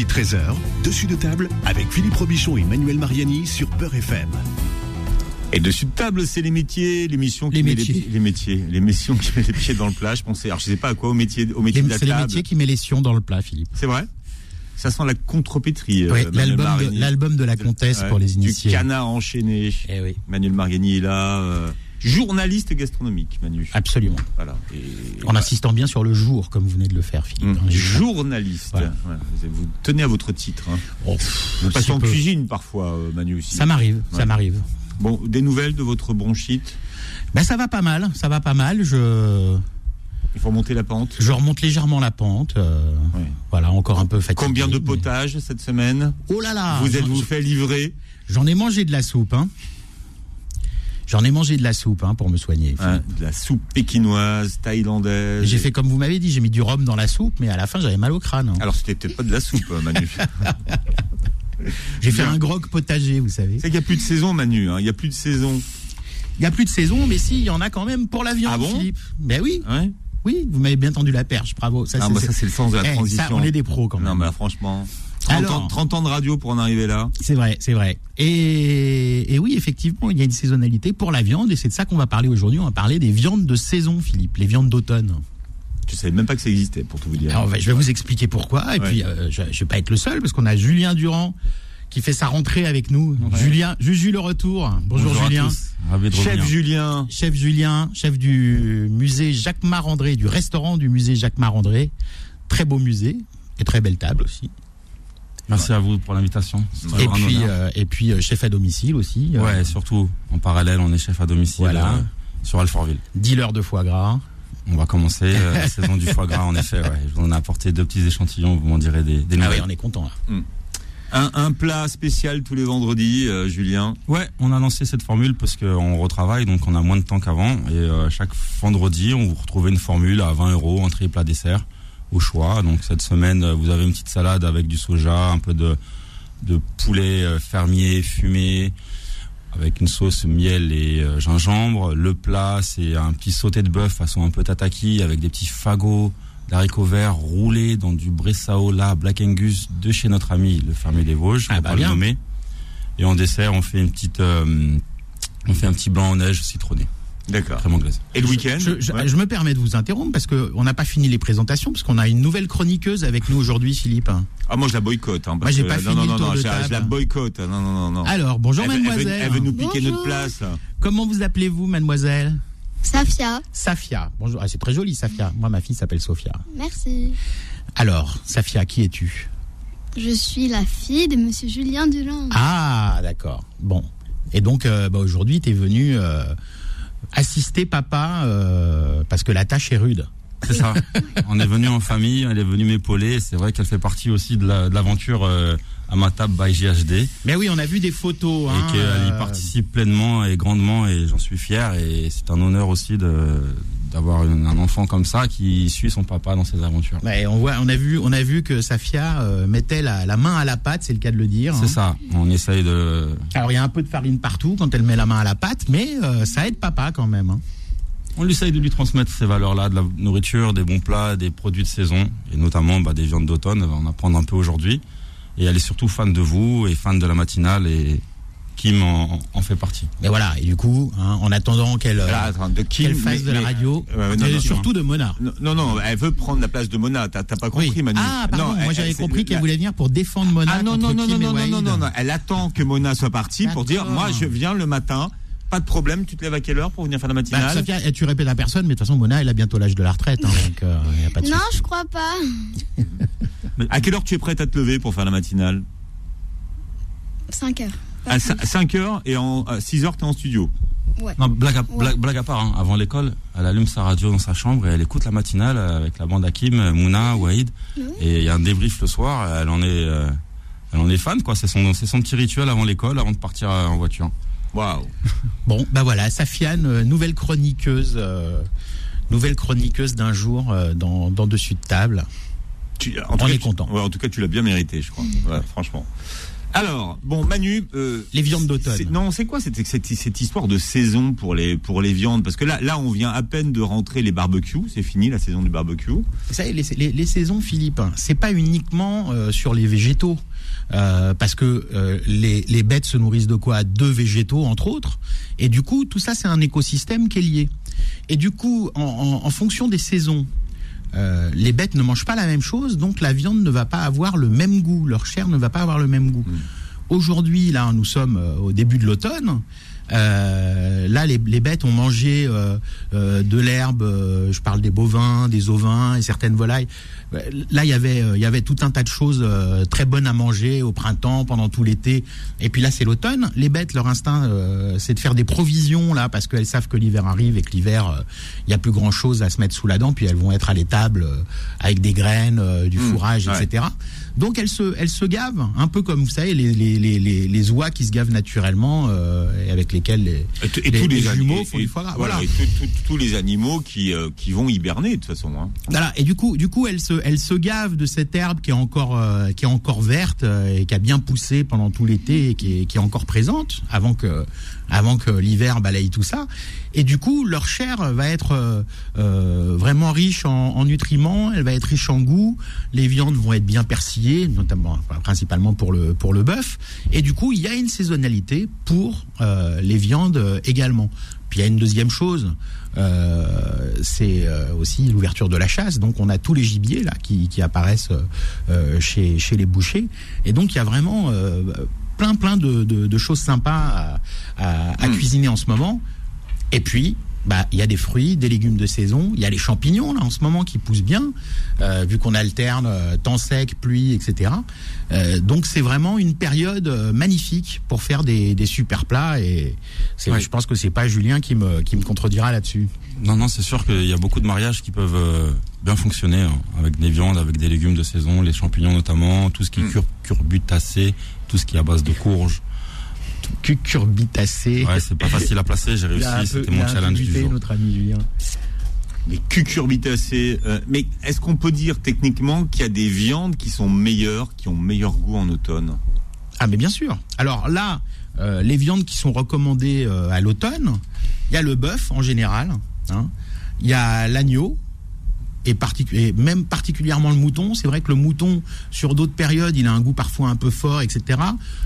Vendredi 13h, dessus de table avec Philippe Robichon et Manuel Mariani sur Beurre FM. Et dessus de table, c'est les métiers, l'émission qui Les met métiers. les, les métiers, l'émission qui met les pieds dans le plat. Je pensais, alors je sais pas à quoi, au métier, au métier Les- de la C'est les métiers qui met les sions dans le plat, Philippe. C'est vrai? Ça sent la contrepétrie. euh, Oui, Manuel l'album de, Mariani. l'album de la comtesse Ouais, pour les initiés. Du canard enchaîné. Eh oui, Manuel Mariani est là. euh, journaliste gastronomique, Manu. absolument. Voilà. Et- En insistant bien sur le jour, comme vous venez de le faire, Philippe. Hum, hein. Journaliste. Voilà. Voilà. Vous, tenez à votre titre. Hein. Oh, pff, Vous passez en peu. cuisine parfois, euh, Manu aussi. Ça m'arrive, Ouais. ça m'arrive. Bon, des nouvelles de votre bronchite Ben ça va pas mal, ça va pas mal. Je, Il faut remonter la pente. je remonte légèrement la pente. euh. Voilà, encore un peu fatigué. Combien de mais- potages cette semaine? Oh là là Vous êtes-vous fait livrer? J'en ai mangé de la soupe, hein. J'en ai mangé de la soupe, hein, pour me soigner. hein, de la soupe pékinoise, thaïlandaise J'ai fait comme vous m'avez dit, j'ai mis du rhum dans la soupe, mais à la fin j'avais mal au crâne. hein. Alors c'était peut-être pas de la soupe, euh, Manu. J'ai fait un grog potager, vous savez. C'est qu'il n'y a plus de saison, Manu. hein, Il n'y a plus de saison. Il y a plus de saison, mais si, il y en a quand même pour la viande, Ah bon? Philippe. Ben oui, Ouais oui, vous m'avez bien tendu la perche, bravo. Ça, Ah, c'est- bah, ça, c'est le sens de la Eh, transition. ça, on est des pros quand même. Non, mais là, franchement. 30, Alors. ans, 30 ans de radio pour en arriver là. C'est vrai, c'est vrai. Et, et oui, effectivement, il y a une saisonnalité pour la viande, et c'est de ça qu'on va parler aujourd'hui. On va parler des viandes de saison, Philippe, les viandes d'automne. Tu savais même pas que ça existait, pour tout vous dire. Alors, je vais vous expliquer pourquoi. Et Ouais. puis, euh, je, je vais pas être le seul, parce qu'on a Julien Durand qui fait sa rentrée avec nous. Julien, Juju le retour. Bonjour, Bonjour Julien. Chef. Julien. Chef Julien, chef du musée Jacques Marandré, du restaurant du musée Jacques Marandré. Très beau musée et très belle table aussi. Merci à vous pour l'invitation. Et euh, et puis euh, chef à domicile aussi. euh, ouais, surtout en parallèle, on est chef à domicile Voilà. euh, sur Alfortville. dealer de foie gras. On va commencer euh, la saison du foie gras, en effet. Ouais. Je vous en ai apporté deux petits échantillons, vous m'en direz des, des Ah oui, on est content. là. Un, un plat spécial tous les vendredis, euh, Julien. Ouais, on a lancé cette formule parce qu'on retravaille, donc on a moins de temps qu'avant. Et euh, chaque vendredi, on vous retrouve une formule à 20 euros, entrée, plat, dessert, au choix. Donc cette semaine, euh, vous avez une petite salade avec du soja, un peu de, de poulet euh, fermier fumé, avec une sauce miel et euh, gingembre. Le plat, c'est un petit sauté de bœuf façon un peu tataki, avec des petits fagots d'haricots verts roulés dans du Bressao, là, Black Angus, de chez notre ami le fermier des Vosges, Ah on va bah le nommer. Et en dessert, on fait une petite, euh, on fait un petit blanc en neige citronné, D'accord. crème anglaise. Et le week-end Je, je- Ouais. je me permets de vous interrompre parce que on n'a pas fini les présentations parce qu'on a une nouvelle chroniqueuse avec nous aujourd'hui, Philippe. Ah, moi je la boycotte. Hein, Moi, j'ai pas non, fini non, le non, tour non, de je, table. je la boycotte. Non, non, non, non. Alors, bonjour elle, veut- elle veut- mademoiselle. Elle veut, nous piquer Bonjour. notre place. Comment vous appelez-vous, mademoiselle? Safia, Safia. Bonjour. Ah, c'est très joli, Safia. Moi, ma fille s'appelle Sophia. merci. Alors, Safia, qui es-tu? Je suis la fille de Monsieur Julien Durand. Ah, d'accord. Bon. Et donc, euh, bah, aujourd'hui, tu es venu euh, assister papa euh, parce que la tâche est rude. C'est ça. on est venu en famille, elle est venue m'épauler. C'est vrai qu'elle fait partie aussi de la- de l'aventure euh, à ma table by GHD. Mais oui, on a vu des photos. hein, et qu'elle y euh, participe pleinement et grandement et j'en suis fier et c'est un honneur aussi de d'avoir un enfant comme ça qui suit son papa dans ses aventures. Ouais, on voit, on a vu, on a vu que Safia euh, mettait la, la main à la pâte, c'est le cas de le dire. C'est hein. ça, on essaye de Alors il y a un peu de farine partout quand elle met la main à la pâte, mais euh, ça aide papa quand même. hein. on essaye de lui transmettre ces valeurs-là, de la nourriture, des bons plats, des produits de saison et notamment bah, des viandes d'automne, on va en apprendre un peu aujourd'hui et elle est surtout fan de vous et fan de la matinale et Kim en, en fait partie. Mais voilà, et du coup, hein, en attendant qu'elle euh, fasse mais- de la radio, Euh, non, et non, surtout de Mona. Non, non, elle veut prendre la place de Mona. T'as t'as pas compris, Oui. Manu. Ah, pardon, Non, moi elle- j'avais elle- compris qu'elle la- voulait venir pour défendre Mona. Ah non, non, non, Kim non, non, non, non, non, non. Elle attend que Mona soit partie pour dire, moi, je viens le matin. Pas de problème. Tu te lèves à quelle heure pour venir faire la Bah, matinale Sophia, eh, tu répètes à personne, mais de toute façon, Mona, elle a bientôt l'âge de la retraite, hein, donc euh, y a pas de non, je crois pas. À quelle heure tu es prête à te lever pour faire la matinale? 5 heures. À plus. 5 heures et en 6 heures, tu es en studio. Non, blague à, Ouais. blague, blague à part, hein. avant l'école, elle allume sa radio dans sa chambre et elle écoute la matinale avec la bande Hakim, Mouna, Waïd. Oui. Et il y a un débrief le soir, elle en est, euh, elle en est fan, quoi. C'est son, c'est son petit rituel avant l'école, avant de partir euh, en voiture. Waouh. Bon, bah voilà, Safiane, euh, nouvelle chroniqueuse, euh, nouvelle chroniqueuse d'un jour euh, dans, dans Dessus de table. Tu- en On tout cas, est tu- content. ouais, en tout cas, tu l'as bien mérité, je crois. Ouais, franchement. Alors, bon, Manu. euh, Les viandes d'automne. Non, c'est quoi cette, cette, cette histoire de saison pour les, pour les viandes? Parce que là, là, on vient à peine de rentrer les barbecues. C'est fini la saison du barbecue. Vous savez, les, les- les saisons, Philippe, c'est pas uniquement euh, sur les végétaux. Euh, parce que euh, les, les bêtes se nourrissent de quoi? De végétaux, entre autres. Et du coup, tout ça, c'est un écosystème qui est lié. Et du coup, en, en- en fonction des saisons, euh, les bêtes ne mangent pas la même chose, donc la viande ne va pas avoir le même goût, leur chair ne va pas avoir le même goût. Aujourd'hui, là, nous sommes euh, au début de l'automne. Euh, là, les, les bêtes ont mangé euh, euh, de l'herbe. euh, je parle des bovins, des ovins et certaines volailles. Là, il y avait, il y avait tout un tas de choses euh, très bonnes à manger au printemps, pendant tout l'été. Et puis là, c'est l'automne. Les bêtes, leur instinct, euh, c'est de faire des provisions là, parce qu'elles savent que l'hiver arrive et que l'hiver, il y a plus grand chose à se mettre sous la dent. Puis elles vont être à l'étable euh, avec des graines, euh, du Mmh, fourrage, ouais. etc. Donc elles se, elles se gavent, un peu comme vous savez les, les, les, les, les oies qui se gavent naturellement euh, et avec lesquelles les, Et, tous les, jumeaux font du foie gras. Voilà, Voilà. et tous les animaux qui, euh, qui vont hiberner de toute façon. Hein. Voilà. Et du coup, du coup, elle se, elle se gave de cette herbe qui est encore, euh, qui est encore verte et qui a bien poussé pendant tout l'été et qui est, qui est encore présente avant que, avant que l'hiver balaye tout ça. Et du coup, leur chair va être euh, euh, vraiment riche en, en nutriments. Elle va être riche en goût. Les viandes vont être bien persillées, notamment, principalement pour le, pour le bœuf. Et du coup, il y a une saisonnalité pour euh, les viandes également. Puis il y a une deuxième chose, euh, c'est euh, aussi l'ouverture de la chasse. Donc on a tous les gibiers là qui, qui apparaissent euh, chez, chez les bouchers. Et donc il y a vraiment euh, plein plein de, de, de choses sympas à, à, à Mm. cuisiner en ce moment. Et puis bah il y a des fruits, des légumes de saison, il y a les champignons là en ce moment qui poussent bien, euh, vu qu'on alterne euh, temps sec, pluie, etc. Euh, donc c'est vraiment une période magnifique pour faire des, des super plats et Ouais. je pense que c'est pas Julien qui me qui me contredira là-dessus. Non, non, c'est sûr qu'il y a beaucoup de mariages qui peuvent bien fonctionner hein, avec des viandes, avec des légumes de saison, les champignons notamment, tout ce qui est Mm. cur curbutacé, tout ce qui est à base de courge. Cucurbitacé. Ouais, c'est pas facile à placer, j'ai réussi, c'était mon challenge du jour. notre ami Julien. Les cucurbitacées. euh, mais est-ce qu'on peut dire techniquement qu'il y a des viandes qui sont meilleures, qui ont meilleur goût en automne? Ah mais bien sûr. Alors là, euh, les viandes qui sont recommandées euh, à l'automne, il y a le bœuf en général, hein. il y a l'agneau. Et, même particulièrement le mouton, c'est vrai que le mouton, sur d'autres périodes, il a un goût parfois un peu fort, etc.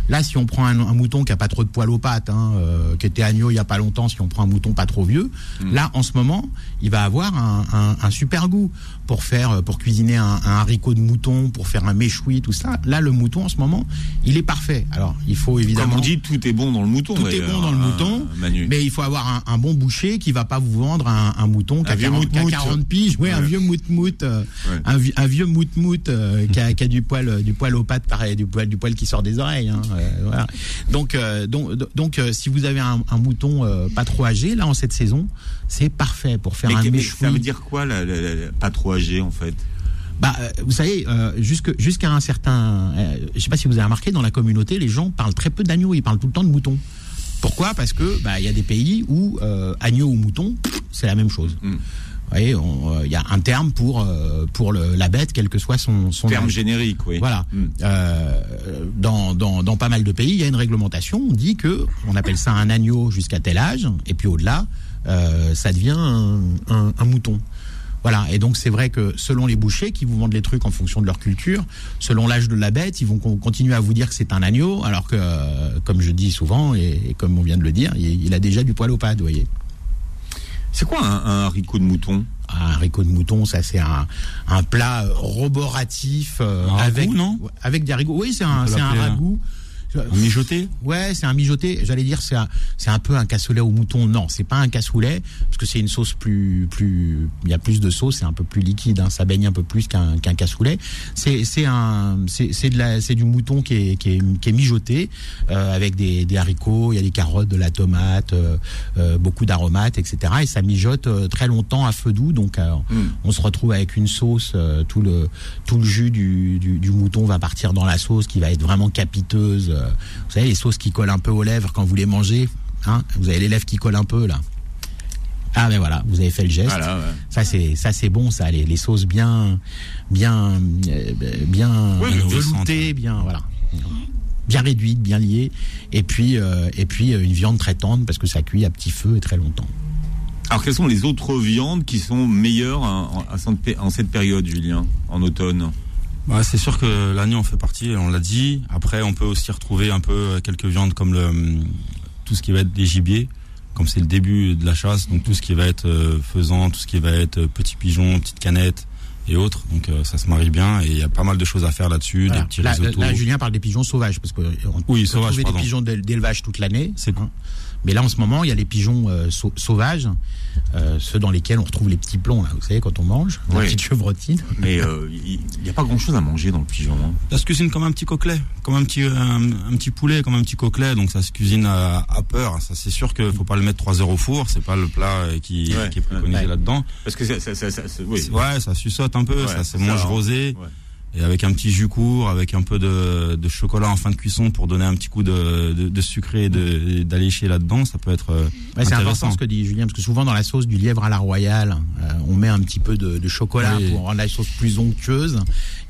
Là, si on prend un, un mouton qui a pas trop de poils aux pattes, hein, euh, qui était agneau il y a pas longtemps, si on prend un mouton pas trop vieux, là, en ce moment, il va avoir un, un- un super goût pour faire, pour cuisiner un, un haricot de mouton, pour faire un méchoui, tout ça. Là, le mouton, en ce moment, il est parfait. Alors, il faut évidemment. Comme on dit, tout est bon dans le mouton. Tout est bon dans le hein, mouton, Manu. mais il faut avoir un, un bon boucher qui va pas vous vendre un, un mouton qui Un a vieux 40, qui a mout-mout. 40 piges, ouais, un Ouais. vieux mout-mout, euh, Ouais. un, vi- un vieux mout-mout euh, qui, a, qui a du poil, euh, du poil aux pattes, pareil, du poil, du poil qui sort des oreilles. hein, euh, voilà. Donc, euh, donc, donc, euh, si vous avez un, un mouton euh, pas trop âgé là en cette saison, c'est parfait pour faire Mais, un méchoui. ça veut dire quoi, la, la- la- la- pas trop âgé en fait Bah, euh, vous savez, euh, jusque- jusqu'à un certain, euh, je sais pas si vous avez remarqué dans la communauté, les gens parlent très peu d'agneaux, ils parlent tout le temps de moutons. Pourquoi? Parce que bah il y a des pays où euh, agneau ou mouton, c'est la même chose. Mm. Vous voyez, il y a un terme pour pour le, la bête, quel que soit son son Terme âge. générique, oui. Voilà. Mm. Dans, dans, dans pas mal de pays, il y a une réglementation. On dit que on appelle ça un agneau jusqu'à tel âge, et puis au-delà, ça devient un, un, un mouton. Voilà. Et donc c'est vrai que selon les bouchers qui vous vendent les trucs en fonction de leur culture, selon l'âge de la bête, ils vont con- continuer à vous dire que c'est un agneau, alors que, comme je dis souvent et, et comme on vient de le dire, il, il a déjà du poil pattes, vous voyez. C'est quoi un, un haricot de mouton? Un haricot de mouton, ça c'est un, un plat roboratif euh, Un ragoût, avec non? avec des haricots. Oui, c'est un un un- ragoût. Un mijoté Ouais, c'est un mijoté. J'allais dire c'est un, c'est un peu un cassoulet au mouton. Non, c'est pas un cassoulet parce que c'est une sauce plus plus il y a plus de sauce, c'est un peu plus liquide hein, ça baigne un peu plus qu'un qu'un cassoulet. C'est c'est un c'est c'est de la c'est du mouton qui est qui est qui est mijoté euh, avec des des haricots, il y a des carottes, de la tomate, euh, euh, beaucoup d'aromates etc. et ça mijote euh, très longtemps à feu doux donc euh, Mm. on se retrouve avec une sauce euh, tout le tout le jus du, du du mouton va partir dans la sauce qui va être vraiment capiteuse. Euh, vous savez, les sauces qui collent un peu aux lèvres quand vous les mangez. Hein vous avez les lèvres qui collent un peu là. Ah ben voilà, vous avez fait le geste. Voilà, ouais. Ça c'est ça c'est bon ça, les, les sauces bien bien euh, bien Ouais, veloutées, bien voilà. bien réduite, bien liée, et puis euh, et puis une viande très tendre parce que ça cuit à petit feu et très longtemps. Alors, quelles sont les autres viandes qui sont meilleures en, en cette période, Julien, en automne? Bah, c'est sûr que l'agneau en fait partie, on l'a dit. Après, on peut aussi retrouver un peu quelques viandes comme le, tout ce qui va être des gibiers, comme c'est le début de la chasse, donc tout ce qui va être euh, faisant, tout ce qui va être euh, petits pigeons, petites canettes, et autres. Donc euh, ça se marie bien et il y a pas mal de choses à faire là-dessus, des petits là, Là, Julien parle des pigeons sauvages parce que on oui, peut trouver des pigeons d'élevage toute l'année. C'est hein. Mais là, en ce moment, il y a les pigeons euh, sauvages, euh, ceux dans lesquels on retrouve les petits plombs, là, vous savez, quand on mange, la petite chevrotine. Mais euh, il n'y a pas grand-chose à manger dans le pigeon. Hein. Ça se cuisine comme un petit coquelet, comme un petit, un, petit poulet, comme un petit coquelet. Donc ça se cuisine à, peur. Ça, c'est sûr qu'il faut pas le mettre 3 heures au four. C'est pas le plat qui, qui est préconisé là-dedans. Parce que ça, ça, ça, ça oui. ouais, ça suçote un peu, ça se mange rosé et avec un petit jus court, avec un peu de, de, chocolat en fin de cuisson pour donner un petit coup de, de, de sucré et d'allécher là-dedans, ça peut être euh, ouais, C'est important ce que dit Julien, parce que souvent dans la sauce du lièvre à la royale, euh, on met un petit peu de, de chocolat pour rendre la sauce plus onctueuse.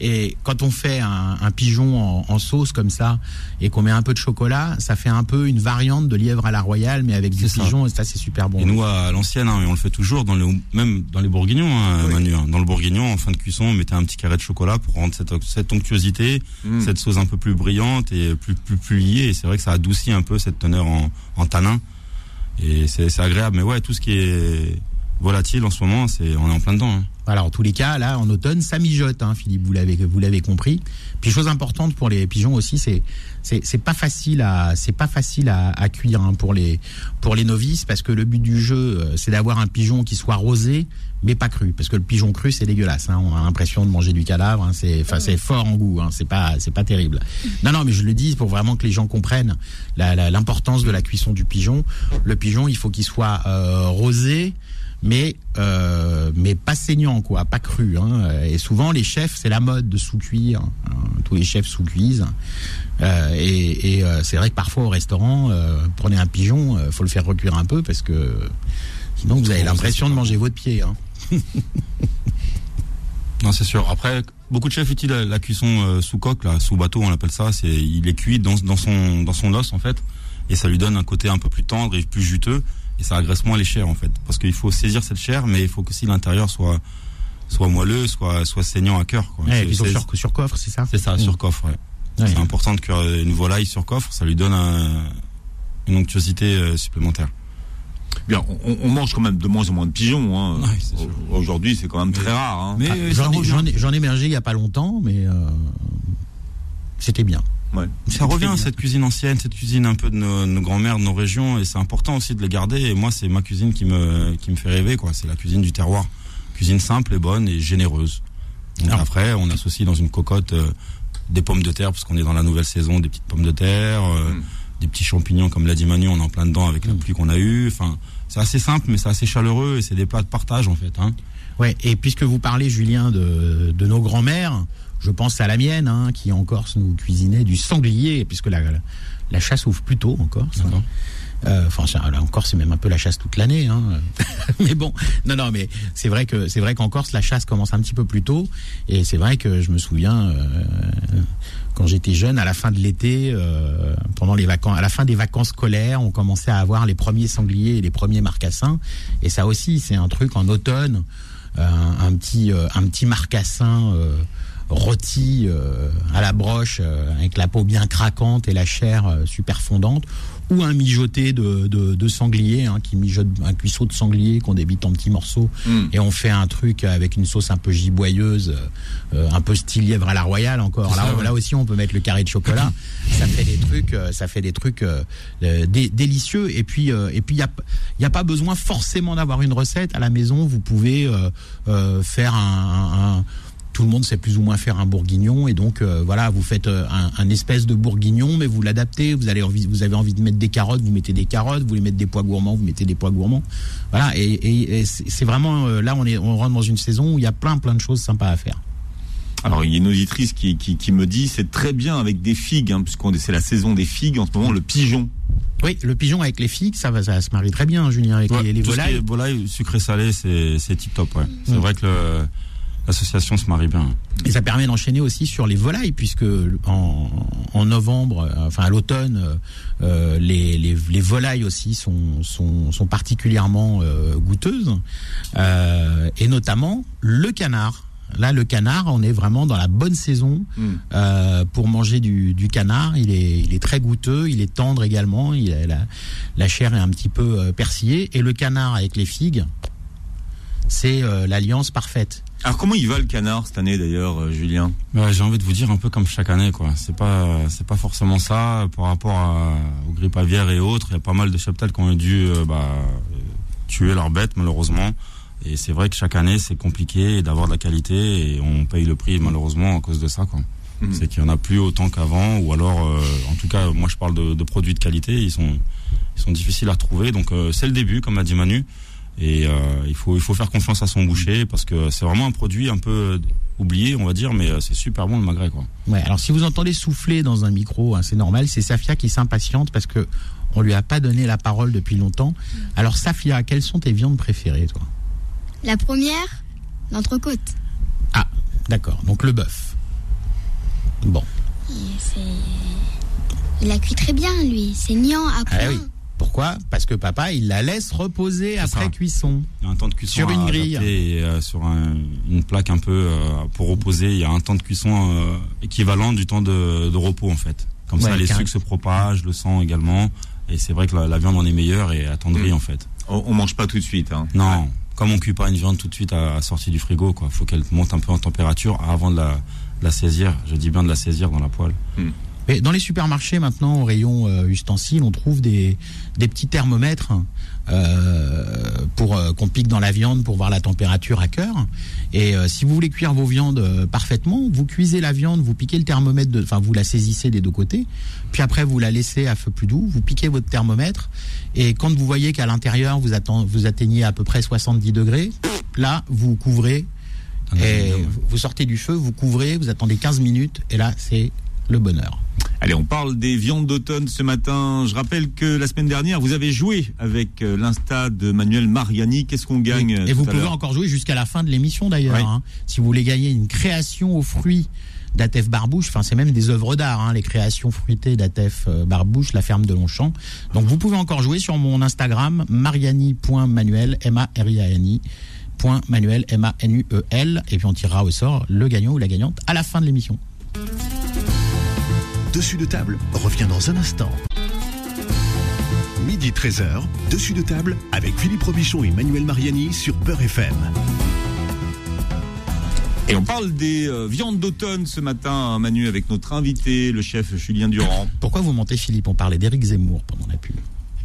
Et quand on fait un, un pigeon en, en, sauce comme ça et qu'on met un peu de chocolat, ça fait un peu une variante de lièvre à la royale, mais avec du pigeon, et ça c'est super bon. Et nous à l'ancienne, hein, on le fait toujours, dans le, même dans les bourguignons, hein, Manu, hein. dans le bourguignon, en fin de cuisson, on mettait un petit carré de chocolat pour rendre cette, onctuosité, mm. cette sauce un peu plus brillante et plus plus, plus liée. Et c'est vrai que ça adoucit un peu cette teneur en, en tanin. Et c'est agréable. Mais ouais, tout ce qui est volatile en ce moment, c'est on est en plein dedans. Hein. Alors en tous les cas, là en automne, ça mijote, hein, Philippe, vous l'avez vous l'avez compris. Puis chose importante pour les pigeons aussi, c'est c'est pas facile à c'est pas facile à, à cuire hein, pour les pour les novices parce que le but du jeu euh, c'est d'avoir un pigeon qui soit rosé mais pas cru parce que le pigeon cru c'est dégueulasse. Hein, on a l'impression de manger du cadavre. Hein, c'est enfin c'est fort en goût. Hein, c'est pas c'est pas terrible. Non non mais je le dis pour vraiment que les gens comprennent l'importance de la cuisson du pigeon. Le pigeon il faut qu'il soit euh, rosé mais euh, mais pas saignant quoi, pas cru. Hein. Et souvent les chefs, c'est la mode de sous-cuire. Hein. Tous les chefs sous-cuisent. Euh, et, et euh, c'est vrai que parfois au restaurant, euh, prenez un pigeon, euh, faut le faire recuire un peu parce que sinon vous avez l'impression de manger votre pied. Hein. non, c'est sûr. Après, beaucoup de chefs utilisent la, cuisson sous coque, là, sous bateau, on appelle ça. C'est il est cuit dans, dans son dans son os en fait, et ça lui donne un côté un peu plus tendre et plus juteux et ça agresse moins les chairs en fait parce qu'il faut saisir cette chair mais il faut que si l'intérieur soit soit moelleux soit soit saignant à cœur quoi. puis sur, sur coffre c'est ça c'est ça sur coffre ouais. c'est important de cuire une volaille sur coffre ça lui donne un, une onctuosité euh, supplémentaire Bien, on, on, mange quand même de moins en moins de pigeons. Hein. Aujourd'hui, c'est quand même très rare. Hein. Mais ah, j'en ai, ai, mangé il y a pas longtemps, mais euh, c'était bien. Ça revient à cette cuisine ancienne, cette cuisine un peu de nos, grands-mères, de nos régions, et c'est important aussi de les garder. Et moi, c'est ma cuisine qui me qui me fait rêver, quoi. C'est la cuisine du terroir, cuisine simple et bonne et généreuse. après, on associe dans une cocotte euh, des pommes de terre parce qu'on est dans la nouvelle saison, des petites pommes de terre, euh, mm. Des petits champignons comme l'a dit Manu, on est en plein dedans avec la mm. pluie qu'on a eue. Enfin, c'est assez simple, mais c'est assez chaleureux et c'est des plats de partage en fait. Hein. Ouais. Et puisque vous parlez, Julien, de, de nos grands-mères. Je pense à la mienne, hein, qui en Corse nous cuisinait du sanglier, puisque la, la, chasse ouvre plus tôt en Corse. Enfin, là encore, c'est même un peu la chasse toute l'année. Hein. mais bon, non, non, mais c'est vrai que c'est vrai qu'en Corse, la chasse commence un petit peu plus tôt. Et c'est vrai que je me souviens euh, quand j'étais jeune, à la fin de l'été, euh, pendant les vacances, à la fin des vacances scolaires, on commençait à avoir les premiers sangliers et les premiers marcassins. Et ça aussi, c'est un truc en automne, un petit un petit marcassin rôti euh, à la broche euh, avec la peau bien craquante et la chair euh, super fondante ou un mijoté de, de, sanglier hein, qui mijote un cuisseau de sanglier qu'on débite en petits morceaux hmm. et on fait un truc avec une sauce un peu giboyeuse un peu style lièvre à la royale encore. Là, là aussi on peut mettre le carré de chocolat. Ça fait des trucs ça fait des trucs délicieux. Et puis et puis il y a il a pas besoin forcément d'avoir une recette. À la maison vous pouvez faire un, un tout le monde sait plus ou moins faire un bourguignon et donc euh, voilà vous faites euh, un, espèce de bourguignon mais vous l'adaptez vous allez vous avez envie de mettre des carottes vous mettez des carottes vous voulez mettre des pois gourmands vous mettez des pois gourmands voilà et, c'est vraiment euh, là on est on rentre dans une saison où il y a plein plein de choses sympas à faire alors il y a une auditrice qui, qui, me dit c'est très bien avec des figues hein, puisqu'on c'est la saison des figues en ce moment le pigeon oui, le pigeon avec les figues, ça va, ça se marie très bien, Julien, avec les, volailles. volailles, sucré salé, c'est tip top. Ouais. C'est mm. vrai que le, l'association se marie bien. Et ça permet d'enchaîner aussi sur les volailles, puisque en, en novembre, euh, enfin à l'automne, euh, les, les, les volailles aussi sont, sont, sont particulièrement euh, goûteuses, euh, et notamment le canard. Là, le canard, on est vraiment dans la bonne saison Mm. euh, pour manger du, du canard. Il est, il est très goûteux, il est tendre également. Il a, la, la chair est un petit peu euh, persillée. Et le canard avec les figues, c'est euh, l'alliance parfaite. Alors comment il va le canard cette année d'ailleurs, euh, Julien? Ouais, j'ai envie de vous dire un peu comme chaque année, quoi. C'est pas, c'est pas forcément ça par rapport à, aux grippes aviaires et autres. Il y a pas mal de cheptels qui ont dû euh, bah, euh, tuer leurs bêtes malheureusement. Et c'est vrai que chaque année c'est compliqué d'avoir de la qualité et on paye le prix malheureusement à cause de ça, quoi. Mhm. C'est qu'il y en a plus autant qu'avant, ou alors, euh, en tout cas, moi je parle de, de produits de qualité, ils sont, ils sont difficiles à retrouver. Donc euh, c'est le début, comme a dit Manu. Et euh, il faut il faut faire confiance à son boucher parce que c'est vraiment un produit un peu oublié, on va dire, mais euh, c'est super bon le magret quoi. Ouais, alors si vous entendez souffler dans un micro, hein, c'est normal, c'est Safia qui s'impatiente parce que on lui a pas donné la parole depuis longtemps. Alors Safia, quelles sont tes viandes préférées, toi? La première, l'entrecôte. Ah, d'accord. Donc le bœuf. Bon. La cuit très bien, lui. C'est niant à point. Ah oui. Pourquoi? Parce que papa, il la laisse reposer après ça. cuisson. Il y a un temps de cuisson Sur une grille. et, euh, sur un- une plaque un peu euh, pour reposer. Il y a un temps de cuisson euh, équivalent du temps de, de repos en fait. Comme Ouais, ça, les sucres se propagent, le sang également. Et c'est vrai que la, la viande en est meilleure et attendrie Mm. en fait. on, on mange pas tout de suite. Hein. Non, comme on cuit pas une viande tout de suite à, à sortie du frigo, quoi. Faut qu'elle monte un peu en température avant de la, de la saisir. Je dis bien de la saisir dans la poêle. Mais dans les supermarchés maintenant, au rayon euh, ustensiles, on trouve des, des petits thermomètres euh, pour euh, qu'on pique dans la viande pour voir la température à cœur. Et euh, si vous voulez cuire vos viandes euh, parfaitement, vous cuisez la viande, vous piquez le thermomètre, enfin vous la saisissez des deux côtés, puis après vous la laissez à feu plus doux, vous piquez votre thermomètre, et quand vous voyez qu'à l'intérieur vous, vous atteignez à peu près 70 degrés, là vous couvrez et vous sortez du feu, vous couvrez, vous attendez 15 minutes, et là c'est le bonheur. Allez, on parle des viandes d'automne ce matin. Je rappelle que la semaine dernière, vous avez joué avec euh, l'Insta de Manuel Mariani. Qu'est-ce qu'on gagne Et, euh, et vous à pouvez encore jouer jusqu'à la fin de l'émission d'ailleurs. Oui. hein. Si vous voulez gagner une création aux fruits d'Atef Barbouche, enfin c'est même des œuvres d'art, hein, les créations fruitées d'Atef euh, Barbouche, la ferme de Longchamp. Donc vous pouvez encore jouer sur mon Instagram mariani.manuel m a r i a n i point Manuel M A N U E L et puis on tirera au sort le gagnant ou la gagnante à la fin de l'émission. Dessus de table revient dans un instant. Midi 13h, dessus de table avec Philippe Robichon et Manuel Mariani sur Beurre FM. Et on parle des euh, viandes d'automne ce matin, hein, Manu, avec notre invité, le chef Julien Durand. Pourquoi vous mentez Philippe? On parlait d'Éric Zemmour pendant la pub.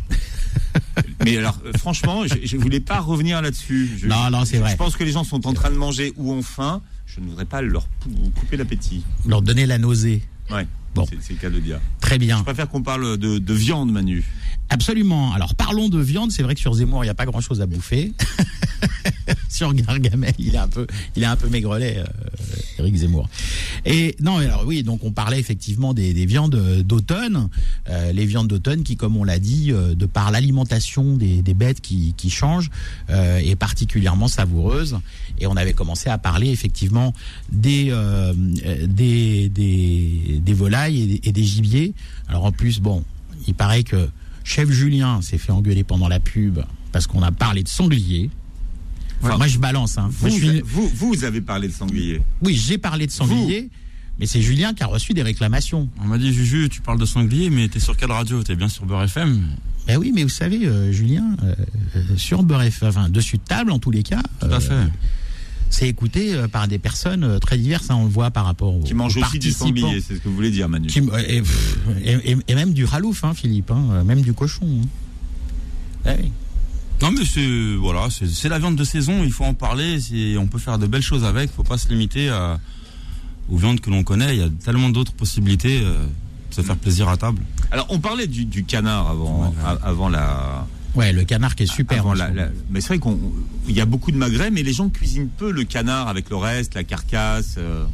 Mais alors, euh, franchement, je, je voulais pas revenir là-dessus. Je- Non, non, c'est vrai. Je pense que les gens sont en train de manger ou ont faim. Je ne voudrais pas leur couper l'appétit. Leur donner la nausée. Ouais. Bon. C'est le cas de dire. Très bien. Je préfère qu'on parle de, de viande, Manu. Absolument. Alors parlons de viande. C'est vrai que sur Zemmour, il n'y a pas grand-chose à bouffer. sur Gargamel, il est un peu, il est un peu maigrelet, euh, Eric Zemmour. Et non, alors oui, donc on parlait effectivement des, des viandes euh, d'automne, euh, les viandes d'automne qui, comme on l'a dit, euh, de par l'alimentation des, des bêtes qui, qui changent, euh, est particulièrement savoureuse. Et on avait commencé à parler effectivement des euh, des, des, des volailles et des gibiers. Alors en plus, bon, il paraît que Chef Julien s'est fait engueuler pendant la pub parce qu'on a parlé de sanglier. Enfin, Moi, je balance. Hein. Vous, Moi, je suis- vous, vous avez parlé de sanglier. Oui, j'ai parlé de sanglier, mais c'est Julien qui a reçu des réclamations. On m'a dit Juju, tu parles de sanglier, mais t'es sur quelle radio? T'es bien sur Beurre FM Ben oui, mais vous savez, euh, Julien, euh, euh, sur Beurre FM, enfin, dessus de table, en tous les cas, Tout à euh, fait. C'est écouté euh, par des personnes euh, très diverses. hein, on le voit par rapport aux, Qui mange aux aussi du sanglier, c'est ce que vous voulez dire, Manu. Qui et, pff, et- et- et même du ralouf, hein, Philippe, hein, euh, même du cochon. hein. Ah oui. Non mais c'est voilà, c'est la viande de saison, il faut en parler. On peut faire de belles choses avec. Faut pas se limiter à, aux viandes que l'on connaît. Il y a tellement d'autres possibilités euh, de se faire plaisir à table. Alors, on parlait du, du canard avant, Ouais, ouais. a- avant la. Ouais, le canard qui est super. avant en la- mais c'est vrai qu'on, il y a beaucoup de magrets, mais les gens cuisinent peu le canard avec le reste, la carcasse. euh.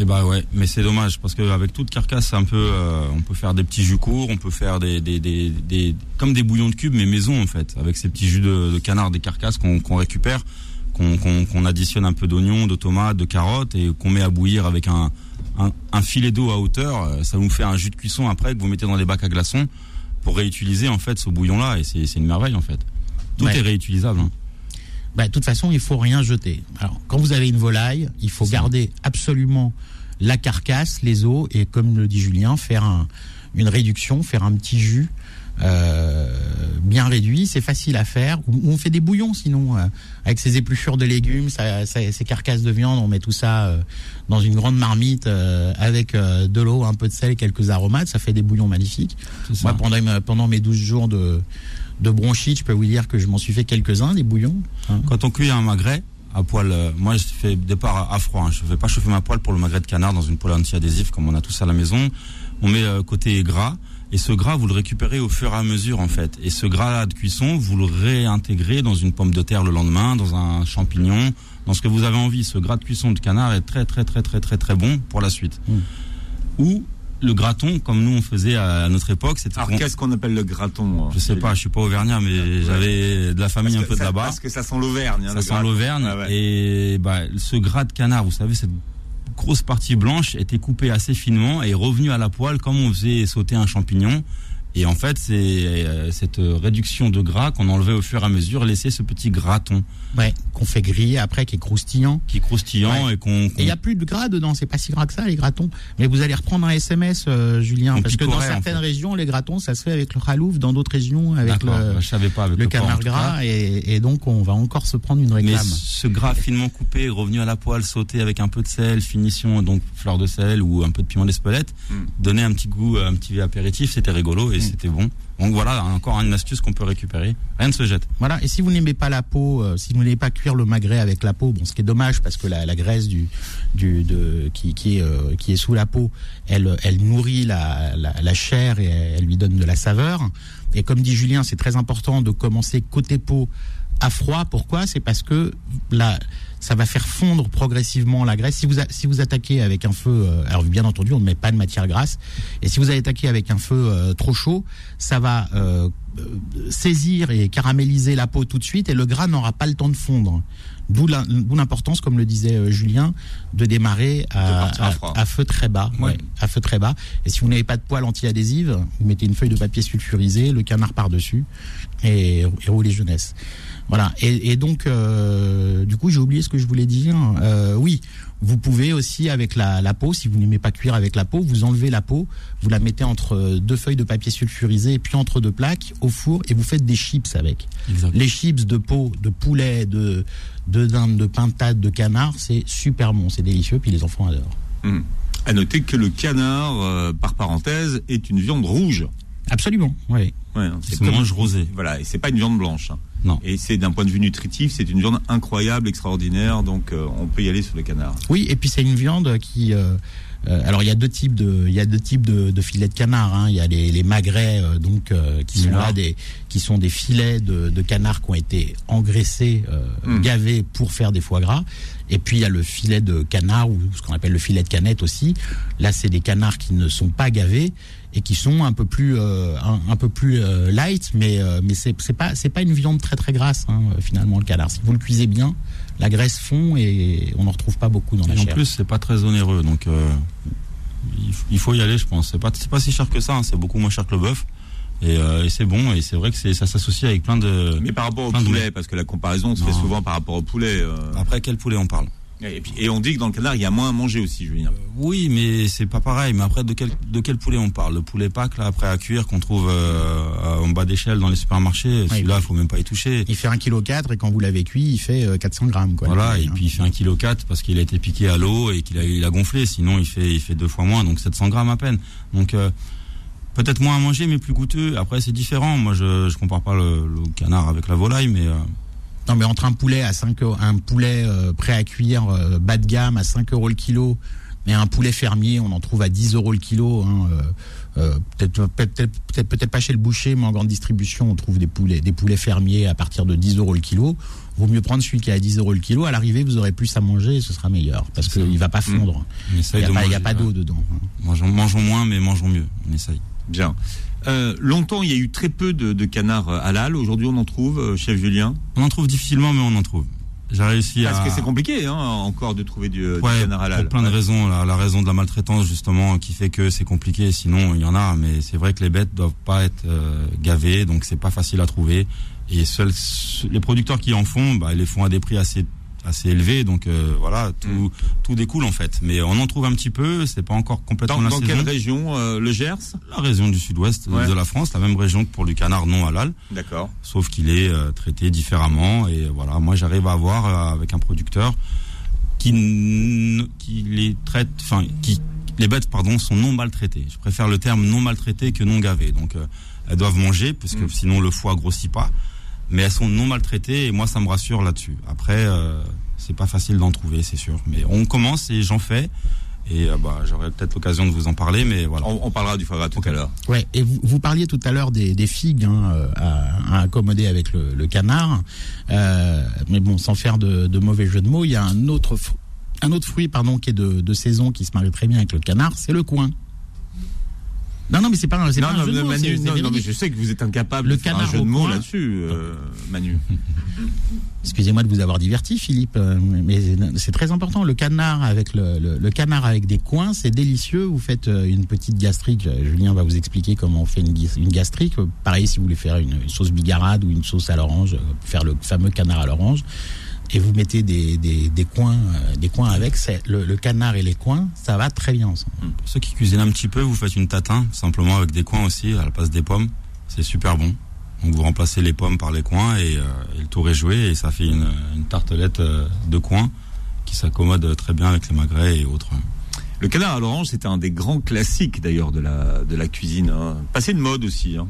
Et bah ouais, mais c'est dommage parce qu'avec toute carcasse, c'est un peu, euh, on peut faire des petits jus courts, on peut faire des, des, des, des- comme des bouillons de cubes, mais maison en fait, avec ces petits jus de, de canard, des carcasses qu'on récupère, qu'on qu'on- qu'on additionne un peu d'oignons, de tomates, de carottes et qu'on met à bouillir avec un, un, un filet d'eau à hauteur. Euh, Ça nous fait un jus de cuisson après que vous mettez dans des bacs à glaçons pour réutiliser en fait ce bouillon-là et c'est c'est une merveille en fait. Tout Ouais. est réutilisable. hein. Bah, de toute façon, il faut rien jeter. Alors, quand vous avez une volaille, il faut garder absolument la carcasse, les os, et comme le dit Julien, faire un- une réduction, faire un petit jus euh, bien réduit. C'est facile à faire. On fait des bouillons, sinon, euh, avec ces épluchures de légumes, ça, ça- ces carcasses de viande, on met tout ça euh, dans une grande marmite euh, avec euh, de l'eau, un peu de sel, et quelques aromates. Ça fait des bouillons magnifiques. Moi, pendant, mes- pendant mes 12 jours de, de bronchite, je peux vous dire que je m'en suis fait quelques-uns, des bouillons. hein. Quand on cuit un magret à poêle, euh, moi je fais départ à, à froid. hein. Je fais pas chauffer ma poêle pour le magret de canard dans une poêle anti-adhésif comme on a tous à la maison. On met euh, côté gras et ce gras vous le récupérez au fur et à mesure en fait. Et ce gras là de cuisson vous le réintégrez dans une pomme de terre le lendemain, dans un champignon, dans ce que vous avez envie. Ce gras de cuisson de canard est très très très très très très bon pour la suite. Mm. Ou le graton comme nous on faisait à notre époque, c'était Alors qu'est-ce qu'on appelle le graton je sais pas, je suis pas auvergnat mais j'avais de la famille un peu de là-bas. Parce que ça sent l'Auvergne. hein, Ça sent l'Auvergne. Ah ouais. Et bah, ce gras de canard, vous savez, cette grosse partie blanche était coupée assez finement et revenue à la poêle comme on faisait sauter un champignon. Et en fait, c'est euh, cette réduction de gras qu'on enlevait au fur et à mesure, laissait ce petit graton Ouais, qu'on fait griller après, qui est croustillant. qui est croustillant Ouais. et qu'on Et il n'y a plus de gras dedans, c'est pas si gras que ça, les gratons. Mais vous allez reprendre un SMS, euh, Julien, On parce que dans en certaines fait. régions, les gratons, ça se fait avec le ralouf, dans d'autres régions, avec le, je savais pas avec le le, canard gras, et, et donc on va encore se prendre une Mais réclame. ce gras finement coupé, revenu à la poêle, sauté avec un peu de sel, finition, donc fleur de sel ou un peu de piment d'Espelette, Mm. donnait un petit goût, un petit apéritif, c'était rigolo et c'était bon. Donc voilà, encore une astuce qu'on peut récupérer. Rien ne se jette. Voilà. Et si vous n'aimez pas la peau, euh, si vous n'aimez pas cuire le magret avec la peau, bon, ce qui est dommage parce que la, la graisse du, du, de, qui, qui est, euh, qui est sous la peau, elle, elle nourrit la, la, la chair et elle lui donne de la saveur. Et comme dit Julien, c'est très important de commencer côté peau à froid. Pourquoi? C'est parce que là, ça va faire fondre progressivement la graisse. Si vous, a- si vous attaquez avec un feu, euh, alors bien entendu, on ne met pas de matière grasse. Et si vous attaquez avec un feu euh, trop chaud, ça va euh, saisir et caraméliser la peau tout de suite et le gras n'aura pas le temps de fondre. D'où l'importance, comme le disait euh, Julien, de démarrer à, De à à- froid. à feu très bas. Ouais. ouais, à feu très bas. Et si vous n'avez pas de poêle anti-adhésive, vous mettez une feuille de papier sulfurisé, le canard par-dessus et, et roulez jeunesse. Voilà. Et, et donc, euh, du coup, j'ai oublié ce que je voulais dire. Euh, oui, vous pouvez aussi avec la, la peau, si vous n'aimez pas cuire avec la peau, vous enlevez la peau, vous la mettez entre deux feuilles de papier sulfurisé et puis entre deux plaques au four et vous faites des chips avec. Les chips de peau, de poulet, de, de dinde, de pintade, de canard, c'est super bon, c'est délicieux, puis les enfants adorent. Hum. À noter que le canard, euh, par parenthèse, est une viande rouge. Absolument, oui. Ouais, hein, C'est comme- rosé. Voilà, et c'est pas une viande blanche. hein. Non. Et c'est d'un point de vue nutritif, c'est une viande incroyable, extraordinaire. Donc euh, on peut y aller sur le canard. Oui, et puis c'est une viande qui. euh, alors il y a deux types de, il y a deux types de, de filets de canard. hein. Il y a les, les magrets euh, donc euh, qui sont là des, qui sont des filets de, de canard qui ont été engraissés, euh, Mm. gavés pour faire des foie gras. Et puis il y a le filet de canard ou ce qu'on appelle le filet de canette aussi. Là c'est des canards qui ne sont pas gavés et qui sont un peu plus euh, un, un peu plus euh, light, mais euh, mais c'est c'est pas c'est pas une viande très très grasse hein, finalement le canard. Si vous le cuisez bien, la graisse fond et on n'en retrouve pas beaucoup dans la Et en chair. plus, c'est pas très onéreux, donc euh, il, faut y aller, je pense. C'est pas, c'est pas si cher que ça, hein, c'est beaucoup moins cher que le bœuf. Et, euh, et c'est bon, et c'est vrai que c'est, ça s'associe avec plein de. Mais par rapport au de poulet, parce que la comparaison se fait souvent par rapport au poulet. euh, Après, quel poulet on parle? Et, puis- et on dit que dans le canard, il y a moins à manger aussi, Julien. Oui, mais c'est pas pareil. Mais après, de quel, de quel poulet on parle? Le poulet Pâques, là, après à cuire, qu'on trouve euh, en bas d'échelle dans les supermarchés, celui-là, oui. faut même pas y toucher. Il fait 1,4 kg et quand vous l'avez cuit, il fait euh, 400 grammes. Quoi, Voilà, et puis il fait 1,4 kg parce qu'il a été piqué à l'eau et qu'il a, il a gonflé. Sinon, il fait, il fait deux fois moins, donc 700 grammes à peine. Donc, euh, peut-être moins à manger, mais plus goûteux. Après, c'est différent. Moi, je, je compare pas le, le canard avec la volaille, mais euh, Non, mais entre un poulet à 5 euros- un poulet euh, prêt à cuire euh, bas de gamme à 5 euros le kilo, mais un poulet fermier, on en trouve à 10 euros le kilo. Hein, euh, peut-être peut-être pas chez le boucher, mais en grande distribution, on trouve des poulets des poulets fermiers à partir de 10 euros le kilo. Vaut mieux prendre celui qui est à 10 euros le kilo. À l'arrivée, vous aurez plus à manger et ce sera meilleur parce qu'il va pas fondre. on Il n'y a, pas- d'eau dedans. hein. Mangeons, mangeons moins, mais mangeons mieux. On essaye. Bien. Euh, longtemps, il y a eu très peu de, de canards euh, halal. Aujourd'hui, on en trouve, euh, chef Julien. On en trouve difficilement, mais on en trouve. J'ai réussi Parce à. que c'est compliqué, hein, encore de trouver du, du Ouais, canard halal. pour plein de Ouais. raisons. La, la raison de la maltraitance, justement, qui fait que c'est compliqué. Sinon, il y en a, mais c'est vrai que les bêtes doivent pas être euh, gavées, donc c'est pas facile à trouver. Et seuls les producteurs qui en font, bah, ils les font à des prix assez assez élevés. Donc euh, voilà, tout Mm. tout découle en fait. Mais on en trouve un petit peu. C'est pas encore complètement Dans, la dans saison. quelle région euh, Le Gers? La région du sud-ouest Ouais. de la France, la même région que pour du canard non halal, D'accord. sauf qu'il est euh, traité différemment. Et voilà, moi j'arrive à avoir euh, avec un producteur qui, qui les traite, enfin qui les bêtes pardon sont non maltraitées. Je préfère le terme non maltraité que non gavé. Donc euh, elles doivent manger parce que Mm. sinon le foie grossit pas. Mais elles sont non maltraitées et moi ça me rassure là-dessus. Après euh, c'est pas facile d'en trouver c'est sûr. Mais on commence et j'en fais. Et euh, bah, j'aurai peut-être l'occasion de vous en parler, mais voilà. On, on parlera du foie gras tout à l'heure. Ouais, et vous, vous parliez tout à l'heure des, des figues hein, euh, à, à accommoder avec le, le canard, Euh, mais bon, sans faire de, de mauvais jeu de mots, il y a un autre, un autre fruit pardon qui est de, de saison qui se marie très bien avec le canard, c'est le coin. Non, non, mais c'est pas, un- c'est Non, pas non, un jeu de mais mots, Manu, c'est- c'est non, non, mais véridique. je sais que vous êtes incapable Le de faire un canard jeu de mots là-dessus, euh, Manu. Excusez-moi de vous avoir diverti, Philippe, euh, mais c'est très important. Le canard avec le, le- le canard avec des coins, c'est délicieux. Vous faites euh, une petite gastrique. Julien va vous expliquer comment on fait une, gastrique. Pareil, si vous voulez faire une, une sauce bigarade ou une sauce à l'orange, faire le fameux canard à l'orange, et vous mettez des, des, des coins, euh, des coins avec. c'est- Le, le canard et les coins, ça va très bien ensemble. Pour ceux qui cuisinent un petit peu, vous faites une tatin, simplement avec des coins aussi, à la place des pommes. C'est super bon. Donc vous remplacez les pommes par les coins et, euh, et le tour est joué et ça fait une, une tartelette euh, de coins qui s'accommode très bien avec les magrets et autres. Le canard à l'orange, c'est un des grands classiques d'ailleurs de la, de la cuisine. hein. Passé de mode aussi. Hein.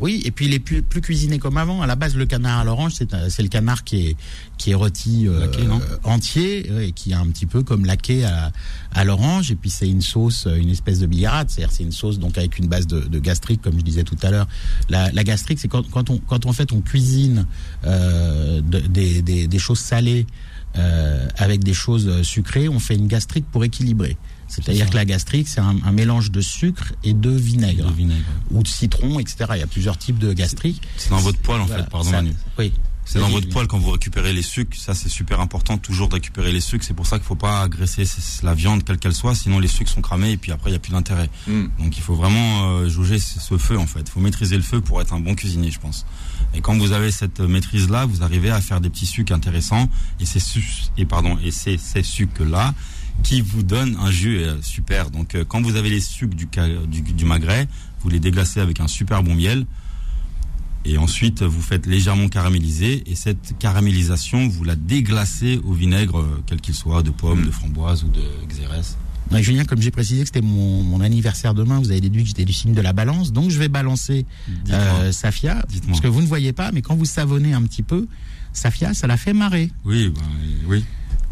Oui, et puis il est plus, plus cuisiné comme avant. À la base, le canard à l'orange, c'est c'est le canard qui est qui est rôti euh, Laqué, euh, entier euh, et qui est un petit peu comme laqué à, à l'orange. Et puis c'est une sauce, euh, une espèce de bigarade. C'est-à-dire c'est une sauce donc avec une base de, de gastrique, comme je disais tout à l'heure. La, la gastrique, c'est quand, quand on quand en fait on cuisine euh, de- des, des, des choses salées euh, avec des choses sucrées, on fait une gastrique pour équilibrer. C'est-à-dire que la gastrique, c'est un, un mélange de sucre et de vinaigre Le vinaigre. ou de citron, etc. Il y a plusieurs types de gastrique. C'est dans votre poêle en Voilà, fait, pardon ça- Manu. Oui. C'est dans votre poêle quand vous récupérez les sucres, ça c'est super important toujours de récupérer les sucres. C'est pour ça qu'il faut pas agresser la viande quelle qu'elle soit, sinon les sucres sont cramés et puis après il y a plus d'intérêt. Mm. Donc il faut vraiment euh, jauger ce feu en fait. Il faut maîtriser le feu pour être un bon cuisinier, je pense. Et quand vous avez cette maîtrise là, vous arrivez à faire des petits sucres intéressants et c'est su- et pardon et ces sucres là qui vous donnent un jus euh, super. Donc euh, quand vous avez les sucres du, du, du magret, vous les déglacez avec un super bon miel. Et ensuite, vous faites légèrement caraméliser. Et cette caramélisation, vous la déglacez au vinaigre, euh, quel qu'il soit, de pommes, de framboise ou de xérès. Ouais, Julien, comme j'ai précisé que c'était mon, mon anniversaire demain, vous avez déduit que j'étais du signe de la balance, donc je vais balancer euh, Safia, Dites-moi. parce que vous ne voyez pas, mais quand vous savonnez un petit peu, Safia, ça la fait marrer. Oui, ben, oui.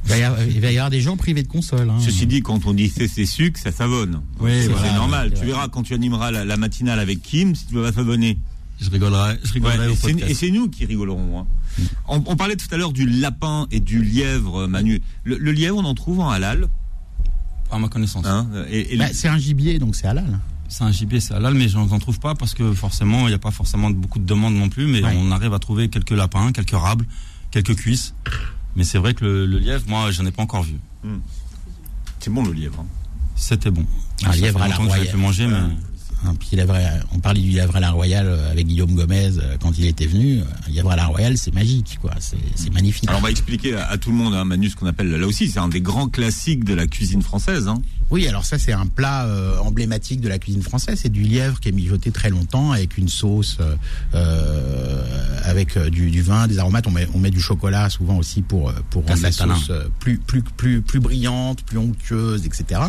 Il va y avoir, il va y avoir des gens privés de console. Hein. Ceci dit, quand on dit c'est c'est sucre, ça savonne. Oui, c'est voilà, normal. tu verras quand tu animeras la, la matinale avec Kim, si tu vas savonner. Je rigolerai, je rigolerai et au c'est- podcast. et c'est nous qui rigolerons. hein. On, on parlait tout à l'heure du lapin et du lièvre, Manu. Le, le lièvre, on en trouve en halal? À ma connaissance. Hein, et, et Bah, c'est un gibier, donc c'est halal. C'est un gibier, c'est halal, mais j'en j'en trouve pas parce que forcément, il n'y a pas forcément beaucoup de demandes non plus, mais Ouais. on arrive à trouver quelques lapins, quelques rables, quelques cuisses. Mais c'est vrai que le, le lièvre, moi, j'en ai pas encore vu. c'est bon le lièvre. hein. C'était bon. Un lièvre à la royale. manger, mais Un petit lièvre à- on parlait du lièvre à la royale euh, avec Guillaume Gomez euh, quand il était venu. Euh, Un lièvre à la royale, c'est magique, quoi. C'est c'est magnifique. Alors on va expliquer à, à tout le monde, hein, Manu, ce qu'on appelle là aussi, c'est un des grands classiques de la cuisine française. Hein. Oui, alors ça c'est un plat euh, emblématique de la cuisine française. C'est du lièvre qui est mijoté très longtemps avec une sauce, euh, euh, avec euh, du, du vin, des aromates. On met, on met du chocolat souvent aussi pour euh, pour rendre la sauce euh, plus plus plus plus brillante, plus onctueuse, etc.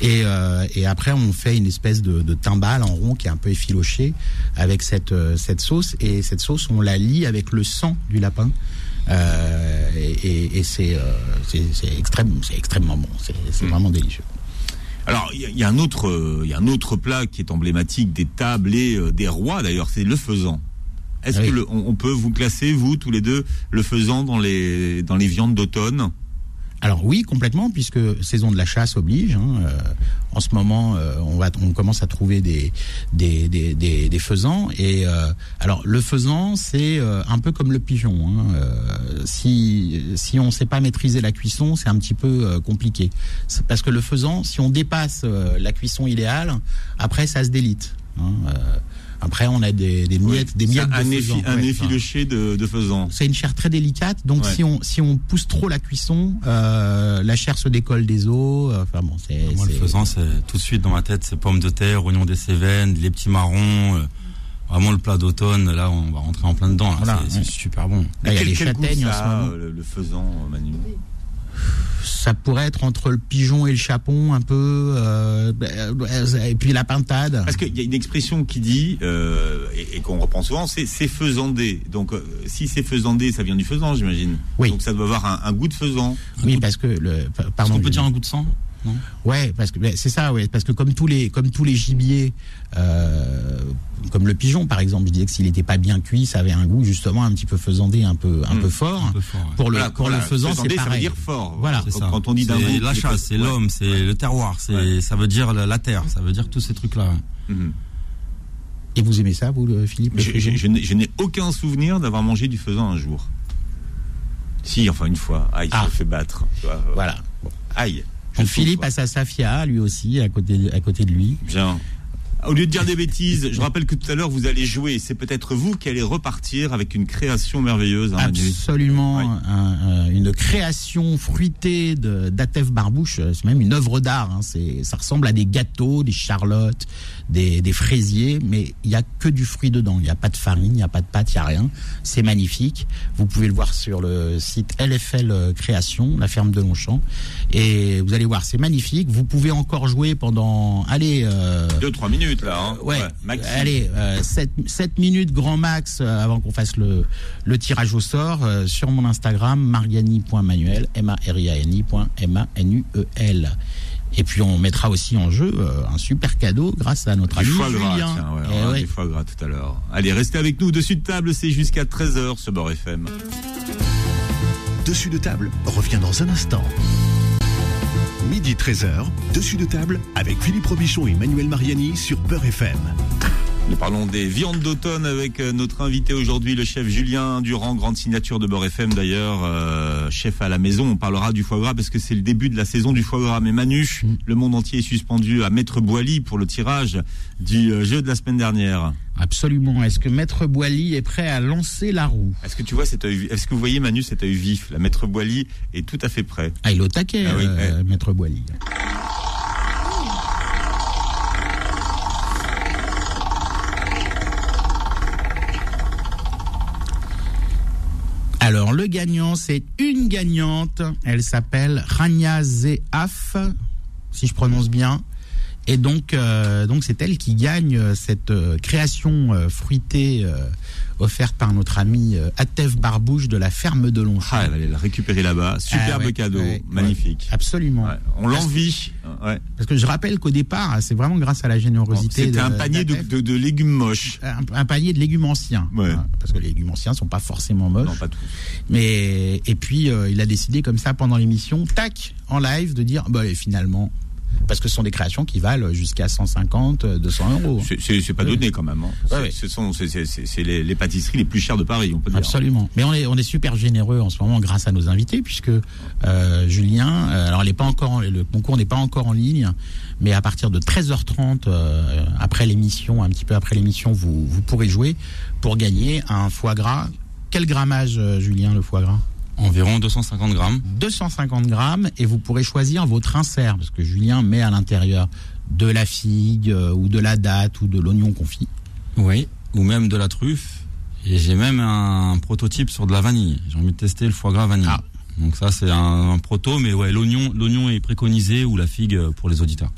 Et euh, et après on fait une espèce de, de timbale en rond qui est un peu effiloché avec cette euh, cette sauce et cette sauce on la lie avec le sang du lapin. Euh, et et- c'est euh, c'est extrême, c'est extrêmement bon. C'est c'est Mm. vraiment délicieux. Alors il y, y a un autre, euh, il y a un autre plat qui est emblématique des tables et euh, des rois d'ailleurs, c'est le faisan. Est-ce Ah oui. que le- on, on peut vous classer vous tous les deux le faisan dans les dans les viandes d'automne? Alors oui, complètement, puisque saison de la chasse oblige. hein, euh, en ce moment, euh, on va, on commence à trouver des des des, des, des faisans. Et euh, alors le faisan, c'est euh, un peu comme le pigeon. Hein. Euh, si si on sait pas maîtriser la cuisson, c'est un petit peu euh, compliqué. Parce que le faisan, si on dépasse la cuisson idéale, après ça se délite. hein. Après, on a des, des miettes, des miettes un, de effi- faisan. un Ouais, effiloché de, de faisan. c'est une chair très délicate, donc Ouais. si on si on pousse trop la cuisson, euh, la chair se décolle des os. euh, Enfin bon, c'est Moi, le faisant, c'est tout de suite dans ma tête, c'est pommes de terre, oignons des Cévennes, les petits marrons. euh, vraiment le plat d'automne. Là, on va rentrer en plein dedans. Voilà, c'est ouais. super bon. Là, il y a Quel- les quel goût châtaignes en ça ce a, moment. le, le faisan, Manu? Ça pourrait être entre le pigeon et le chapon un peu, euh, et puis la pintade. Parce qu'il y a une expression qui dit, euh, et, et qu'on reprend souvent, c'est c'est faisandé. Donc, euh, si c'est faisandé, ça vient du faisan, j'imagine. Oui. Donc, ça doit avoir un, un goût de faisan. Oui, parce que le, Est-ce pardon. qu'on peut dire un goût de sang? Non Ouais, parce que c'est ça, ouais, parce que comme tous les comme tous les gibiers, euh, comme le pigeon par exemple, je disais que s'il n'était pas bien cuit, ça avait un goût justement un petit peu faisandé, un peu un Mm. peu fort. Un peu fort. ouais. Pour le Voilà, pour voilà, le faisan, c'est faisandé, ça veut dire fort. Voilà. Ça. quand on dit d'un la chasse, c'est ouais. l'homme, c'est le terroir, c'est Ouais. ça veut dire la, la terre, ça veut dire tous ces trucs-là. Mhm. Et vous aimez ça, vous, Philippe Je, faisan je- je n'ai- je n'ai aucun souvenir d'avoir mangé du faisan un jour. Si, enfin une fois. Aïe, Ah. je me fais battre. Tu vois, euh, Voilà. Aïe. Philippe a sa Safia, lui aussi, à côté, à côté de lui. Bien. Au lieu de dire des bêtises, je rappelle que tout à l'heure vous allez jouer. C'est peut-être vous qui allez repartir avec une création merveilleuse. hein. Absolument, Oui. un- un- une création fruitée de d'Atef Barbouche. C'est même une œuvre d'art. hein. C'est, ça ressemble à des gâteaux, des charlottes, des, des fraisiers, mais il y a que du fruit dedans. Il n'y a pas de farine, il n'y a pas de pâte, il n'y a rien. C'est magnifique. Vous pouvez le voir sur le site LFL Création, la ferme de Longchamp, et vous allez voir, c'est magnifique. Vous pouvez encore jouer pendant, allez. euh, Deux, trois minutes là. Hein. Ouais, maxi. allez, 7, minutes grand max euh, avant qu'on fasse le, le tirage au sort euh, sur mon Instagram, mariani.manuel, M-A-R-I-A-N-I.M-A-N-U-E-L. Et puis on mettra aussi en jeu euh, un super cadeau grâce à notre Du ami foie gras, Julien. tiens, ouais, Eh on ouais. du foie gras tout à l'heure. Allez, restez avec nous. Dessus de table, c'est jusqu'à 13h ce bord FM. Dessus de table revient dans un instant. Midi 13h, dessus de table avec Philippe Robichon et Manuel Mariani sur Peur FM. Nous parlons des viandes d'automne avec euh, notre invité aujourd'hui, le chef Julien Durand, grande signature de Beurre FM d'ailleurs, euh, chef à la maison. On parlera du foie gras parce que c'est le début de la saison du foie gras. Mais Manu, le monde entier est suspendu à Maître Boily pour le tirage du euh, jeu de la semaine dernière. Absolument. Est-ce que Maître Boily est prêt à lancer la roue? Est-ce que tu vois cet œil, est-ce que vous voyez Manu cet œil vif? La Maître Boily est tout à fait prêt. Ah, il est au taquet, Ah oui, euh, Maître Boily. Gagnant, c'est une gagnante. Elle s'appelle Rania Zeaf, si je prononce bien. Et donc, euh, donc c'est elle qui gagne euh, cette euh, création fruitée offerte par notre ami Atef Barbouche de la ferme de Longchamp. Ah, elle la récupérer là-bas. Superbe Ah ouais, cadeau, ouais, magnifique. ouais, absolument. On l'envie. Parce que je rappelle qu'au départ, c'est vraiment grâce à la générosité. C'était un panier de, d'Atef. de- de légumes moches. un, un panier de légumes anciens. Ouais. Hein, Parce que les légumes anciens sont pas forcément moches. Non, pas tous. Mais et puis euh, il a décidé comme ça pendant l'émission, tac, en live, de dire bah et finalement. Parce que ce sont des créations qui valent jusqu'à 150, 200 euros. C'est- C'est pas donné quand même. hein. Ouais. Ce sont c'est- les, les pâtisseries les plus chères de Paris, on peut dire. Absolument. Mais on est on est super généreux en ce moment grâce à nos invités puisque euh, Julien, euh, alors elle est pas encore en- le concours n'est pas encore en ligne, mais à partir de 13h30 euh, après l'émission, un petit peu après l'émission, vous vous pourrez jouer pour gagner un foie gras. Quel grammage, euh, Julien, le foie gras? Environ 250 grammes. 250 grammes et vous pourrez choisir votre insert parce que Julien met à l'intérieur de la figue euh, ou de la date ou de l'oignon confit. Oui. Ou même de la truffe. Et j'ai même un prototype sur de la vanille. J'ai envie de tester le foie gras vanille. Ah. Donc ça c'est un, un proto, mais ouais, l'oignon, l'oignon est préconisé ou la figue euh, pour les auditeurs.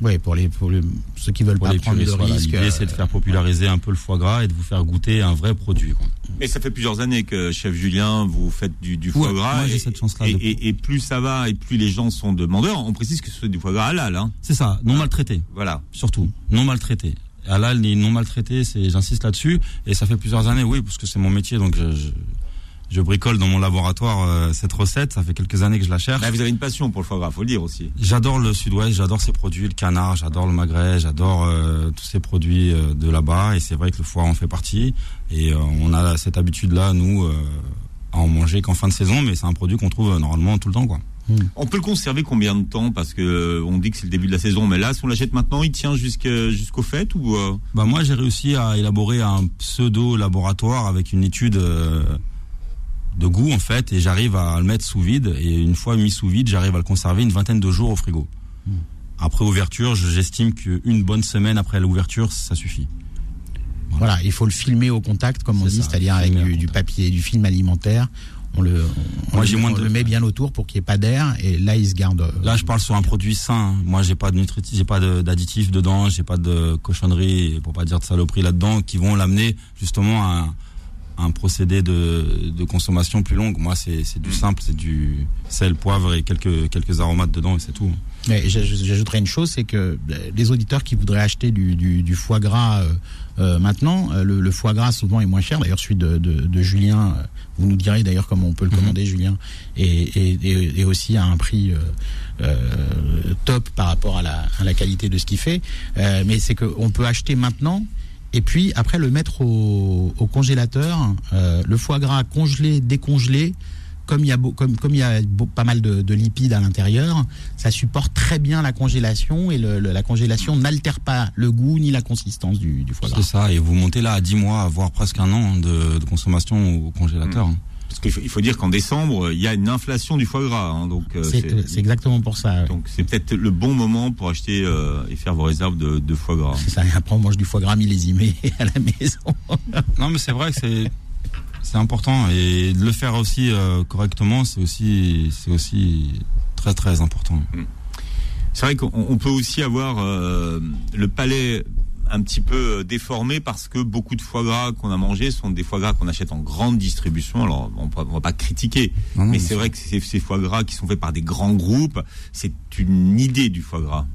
Oui, pour les pour le- ceux qui veulent Pour pas les prendre de puristes, voilà. risque. L'idée c'est de euh, faire populariser un peu le foie gras et de vous faire goûter un vrai produit. quoi. Mais ça fait plusieurs années que chef Julien vous faites du, du foie Ouais, gras. moi, j'ai et, cette chance-là Et, de- et- et plus ça va et plus les gens sont demandeurs. On précise que c'est du foie gras halal. Hein. C'est ça, non maltraité. Voilà. surtout non maltraité. Halal non maltraité, c'est j'insiste là-dessus et ça fait plusieurs années, oui, parce que c'est mon métier, donc je, je- je bricole dans mon laboratoire euh, cette recette. Ça fait quelques années que je la cherche. Bah, vous avez une passion pour le foie gras, faut le dire aussi. J'adore le Sud-Ouest, j'adore ces produits, le canard, j'adore le magret, j'adore euh, tous ces produits euh, de là-bas. Et c'est vrai que le foie en fait partie. Et euh, on a cette habitude-là, nous, euh, à en manger qu'en fin de saison. Mais c'est un produit qu'on trouve euh, normalement tout le temps, quoi. On peut le conserver combien de temps? Parce que euh, on dit que c'est le début de la saison, mais là, si on l'achète maintenant, il tient jusqu'à- jusqu'aux fêtes ou euh, Bah moi j'ai réussi à élaborer un pseudo laboratoire avec une étude euh, de goût en fait et j'arrive à le mettre sous vide et une fois mis sous vide j'arrive à le conserver une vingtaine de jours au frigo. Après ouverture je- j'estime qu'une bonne semaine après l'ouverture ça suffit. Voilà, il faut le filmer au contact, comme on C'est dit, c'est-à-dire avec du, papier, du film alimentaire. On le, on, Moi, le- moins on de- le met bien autour pour qu'il n'y ait pas d'air, et là, il se garde. euh, Là je parle sur un produit sain. hein. Moi j'ai pas de j'ai pas de- d'additifs dedans, j'ai pas de cochonneries pour pas dire de saloperies là-dedans qui vont l'amener justement à un, procédé de, de consommation plus longue. Moi c'est c'est du simple, c'est du sel, poivre et quelques quelques aromates dedans et c'est tout. J'ajouterais une chose, c'est que euh, les auditeurs qui voudraient acheter du, du, du foie gras euh, euh, maintenant, le, le foie gras souvent est moins cher. D'ailleurs, celui de, de, de Julien, vous nous direz d'ailleurs comment on peut le commander, Julien, et, et, et, et aussi à un prix euh, euh, top par rapport à la, à la qualité de ce qu'il fait. Euh, mais c'est qu'on peut acheter maintenant. Et puis après le mettre au, au congélateur, euh, le foie gras congelé, décongelé, comme il y a, beau- comme, comme il y a beau- pas mal de, de lipides à l'intérieur, ça supporte très bien la congélation et le- le- la congélation n'altère pas le goût ni la consistance du, du foie gras. C'est ça, et vous montez là à 10 mois, voire presque un an de, de consommation au congélateur. hein. Parce qu'il faut, il faut dire qu'en décembre, il y a une inflation du foie gras, hein, donc euh, C'est c'est exactement pour ça. ouais. donc c'est peut-être le bon moment pour acheter euh, et faire vos réserves de, de foie gras. C'est ça. Et après, on mange du foie gras millésimé à la maison. Non, mais c'est vrai que c'est c'est important et de le faire aussi euh, correctement, c'est aussi c'est aussi très très important. C'est vrai qu'on on peut aussi avoir euh, le palais un petit peu euh, déformé parce que beaucoup de foie gras qu'on a mangé sont des foie gras qu'on achète en grande distribution. Alors on ne va pas critiquer, Non, non, mais c'est vrai que ces, ces foie gras qui sont faits par des grands groupes, c'est une idée du foie gras.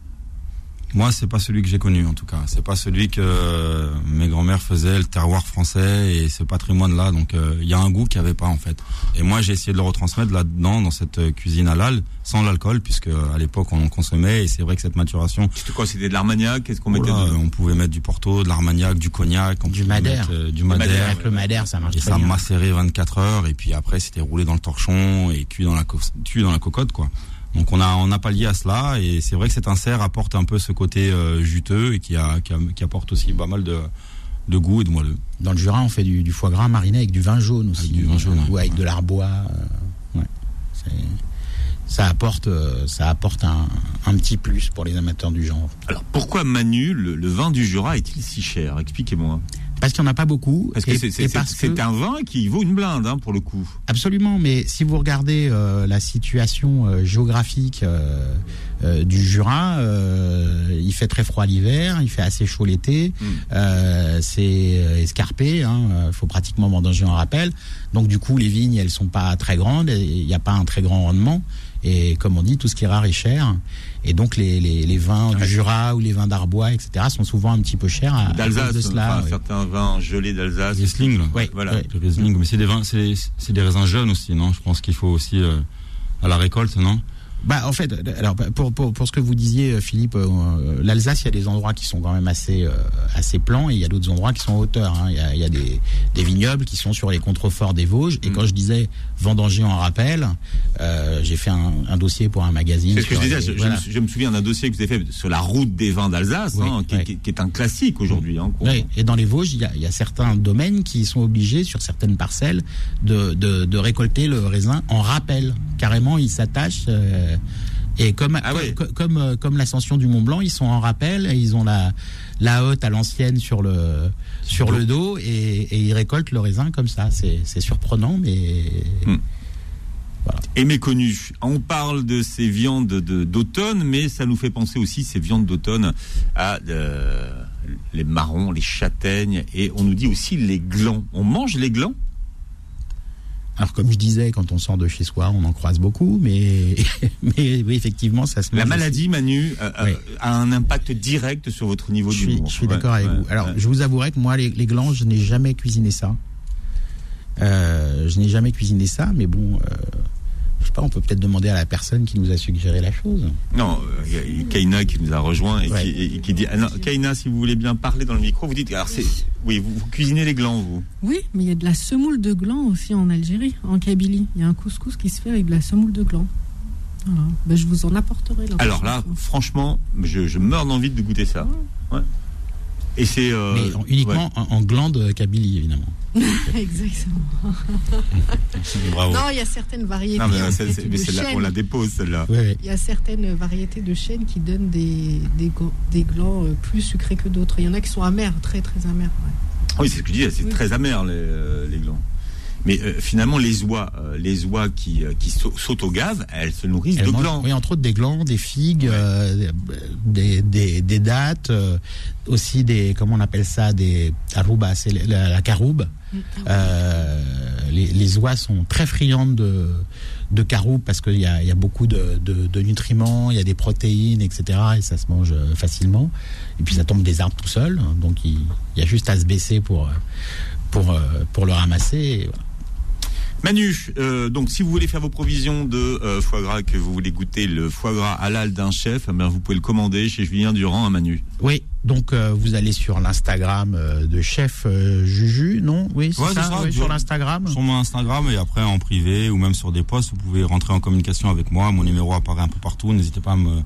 Moi, c'est pas celui que j'ai connu en tout cas. C'est pas celui que euh, mes grands-mères faisaient, le terroir français et ce patrimoine-là. Donc, euh, il y a un goût qu'il n'y avait pas en fait. Et moi, j'ai essayé de le retransmettre là-dedans, dans cette euh, cuisine halal, sans l'alcool, puisque euh, à l'époque on en consommait. Et c'est vrai que cette maturation, C'était quoi C'était de l'armagnac? Qu'est-ce qu'on mettait voilà, dedans? on pouvait mettre du porto, de l'armagnac, du cognac, on Du madère. mettre, euh, du madère, madère. Avec le madère, ça marche Et très ça macérait 24 heures et puis après c'était roulé dans le torchon et cuit dans la co- cuit dans la cocotte quoi. Donc on a on a pallié à cela et c'est vrai que cet insert apporte un peu ce côté euh, juteux et qui, a, qui, a- qui apporte aussi pas mal de de goût et de moelleux. Dans le Jura, on fait du, du foie gras mariné avec du vin jaune aussi. Avec du vin jaune, Ou ouais. avec de l'arbois. euh, ouais. Ça apporte, euh, ça apporte un, un petit plus pour les amateurs du genre. Alors pourquoi Manu, le, le vin du Jura, est-il si cher? Expliquez-moi. Parce qu'il n'y en a pas beaucoup. Parce que et- c'est- que- un vin qui vaut une blinde hein, pour le coup. Absolument, mais si vous regardez euh, la situation euh, géographique euh, euh, du Jura, euh, il fait très froid l'hiver, il fait assez chaud l'été, Mm. euh, c'est euh, escarpé, hein, euh, faut pratiquement vendanger en rappel. Donc du coup, les vignes, elles sont pas très grandes, il n'y a pas un très grand rendement. Et comme on dit, tout ce qui est rare est cher. Et donc les, les, les vins du Jura ou les vins d'Arbois, etc., sont souvent un petit peu chers D'Alsace, de cela. enfin, ouais. certains vins gelés d'Alsace. Riesling là. Ouais, Voilà. ouais. Le Riesling, mais c'est des vins c'est c'est des raisins jeunes aussi non? Je pense qu'il faut aussi euh, à la récolte non? Bah en fait, alors pour pour pour ce que vous disiez, euh, Philippe, euh, l'Alsace, il y a des endroits qui sont quand même assez euh, assez plans et il y a d'autres endroits qui sont en hauteur. hein. Il y a il y a des des vignobles qui sont sur les contreforts des Vosges. Et Mm. quand je disais vendanger en rappel, euh, j'ai fait un, un dossier pour un magazine. C'est ce que je disais. les- Je, je voilà. me, sou- je me souviens d'un dossier que vous avez fait sur la route des vins d'Alsace, Oui, hein, qui, qui- qui est un classique aujourd'hui. Hein, Oui, et dans les Vosges, il y a, il y a certains domaines qui sont obligés, sur certaines parcelles, de, de, de récolter le raisin en rappel. Carrément, ils s'attachent. euh, et comme, Ah comme, euh, comme l'ascension du Mont Blanc, ils sont en rappel ils ont la, la hotte à l'ancienne sur le, sur le dos et, et ils récoltent le raisin comme ça. C'est surprenant, mais Et méconnu. On parle de ces viandes de- d'automne, mais ça nous fait penser aussi ces viandes d'automne à euh, les marrons, les châtaignes, et on nous dit aussi les glands. On mange les glands? Alors comme je disais, quand on sort de chez soi, on en croise beaucoup, mais, mais oui, effectivement, ça se La aussi. maladie, Manu, euh, euh, Oui. a un impact direct sur votre niveau Je suis, je suis Ouais, d'accord avec ouais, vous. Alors, ouais. je vous avouerai que moi, les, les glands, je n'ai jamais cuisiné ça. Euh, je n'ai jamais cuisiné ça, mais bon, euh, je sais pas, on peut peut-être demander à la personne qui nous a suggéré la chose. Non, il y a Kaina qui nous a rejoint et, Ouais. qui, et qui dit ah non, Kaina, si vous voulez bien parler dans le micro, vous dites alors c'est oui, vous, vous cuisinez les glands vous. Oui, mais il y a de la semoule de gland aussi en Algérie, en Kabylie. Il y a un couscous qui se fait avec de la semoule de gland. Voilà. Ben, je vous en apporterai. la Alors là, franchement, je, je meurs d'envie de goûter ça. Ouais. Et c'est euh, mais en- uniquement en, en glande Kabylie, évidemment. Exactement. Bravo. Non, il y a certaines variétés. Non, mais de mais celle-là, on chênes. la dépose celle-là. Il y a certaines variétés de chênes qui donnent des, des, glands euh, plus sucrés que d'autres. Il y en a qui sont amers, très très amers. ouais. Oui, c'est ce que je disais, c'est Oui. très amer les, euh, les glands. Mais euh, finalement, les oies, euh, les oies qui, euh, qui sau- sautent au gaz, elles se nourrissent de glands. Oui, entre autres des glands, des figues, euh, des, des, des dattes, euh, aussi des, comment on appelle ça, des arubas, c'est la, la caroube. Euh, les, les oies sont très friandes de, de caroube parce qu'il y a, il y a beaucoup de, de, de nutriments, il y a des protéines, etc. Et ça se mange facilement. Et puis ça tombe des arbres tout seul. hein, Donc il, il y a juste à se baisser pour, pour, pour le ramasser. et voilà. Manu, euh, donc si vous voulez faire vos provisions de euh, foie gras, que vous voulez goûter le foie gras halal d'un chef, eh bien, vous pouvez le commander chez Julien Durand à Manu. Oui, donc euh, vous allez sur l'Instagram de chef Juju, non? Oui, c'est Ouais, ça, ouais, sur l'Instagram. Sur mon Instagram et après en privé ou même sur des posts, vous pouvez rentrer en communication avec moi. Mon numéro apparaît un peu partout. N'hésitez pas à me,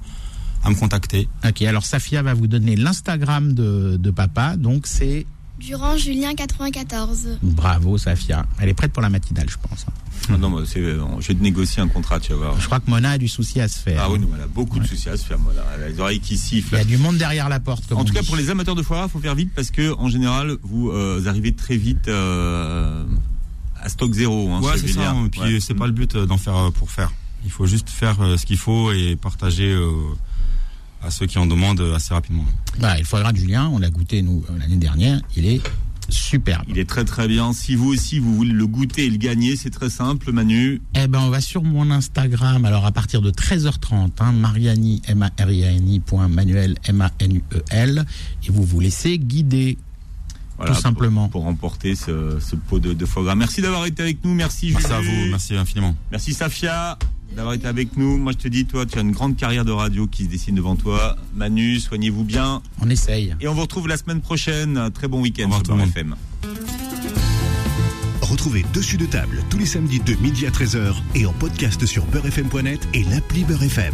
à me contacter. Ok, alors Safia va vous donner l'Instagram de, de papa, donc c'est Durand Julien 94. bravo Safia. Elle est prête pour la matinale, je pense. hein. Ah non, mais c'est, euh, je vais te négocier un contrat, tu vas voir. Je crois que Mona a du souci à se faire. Ah oui, nous, elle a beaucoup de soucis à se faire, là. Elle a les oreilles qui Il sifflent. y a du monde derrière la porte. Comme En tout cas, pour les amateurs de foie gras, faut faire vite parce que en général, vous euh, arrivez très vite euh, à stock zéro. Hein, ouais, c'est ça. Et puis Ouais. c'est pas le but d'en faire pour faire. Il faut juste faire ce qu'il faut et partager euh, à ceux qui en demandent euh, assez rapidement. Bah, le foie gras de Julien, on l'a goûté nous euh, l'année dernière, il est superbe. Il est très très bien. Si vous aussi vous voulez le goûter et le gagner, c'est très simple, Manu. Eh ben, on va sur mon Instagram, alors à partir de 13h30, hein, Mariani, M-A-R-I-A-N-I, point Manuel, M-A-N-U-E-L, et vous vous laissez guider, Voilà, tout simplement. Pour, pour remporter ce, ce pot de, de foie gras. Merci d'avoir été avec nous. Merci Merci à vous. Merci infiniment. Merci Safia d'avoir été avec nous. Moi je te dis, toi tu as une grande carrière de radio qui se dessine devant toi. Manu, soignez-vous bien. On essaye. Et on vous retrouve la semaine prochaine. Un très bon week-end sur Beurre. FM. Retrouvez Dessus de table tous les samedis de midi à 13h et en podcast sur beurrefm.net et l'appli Beurre FM.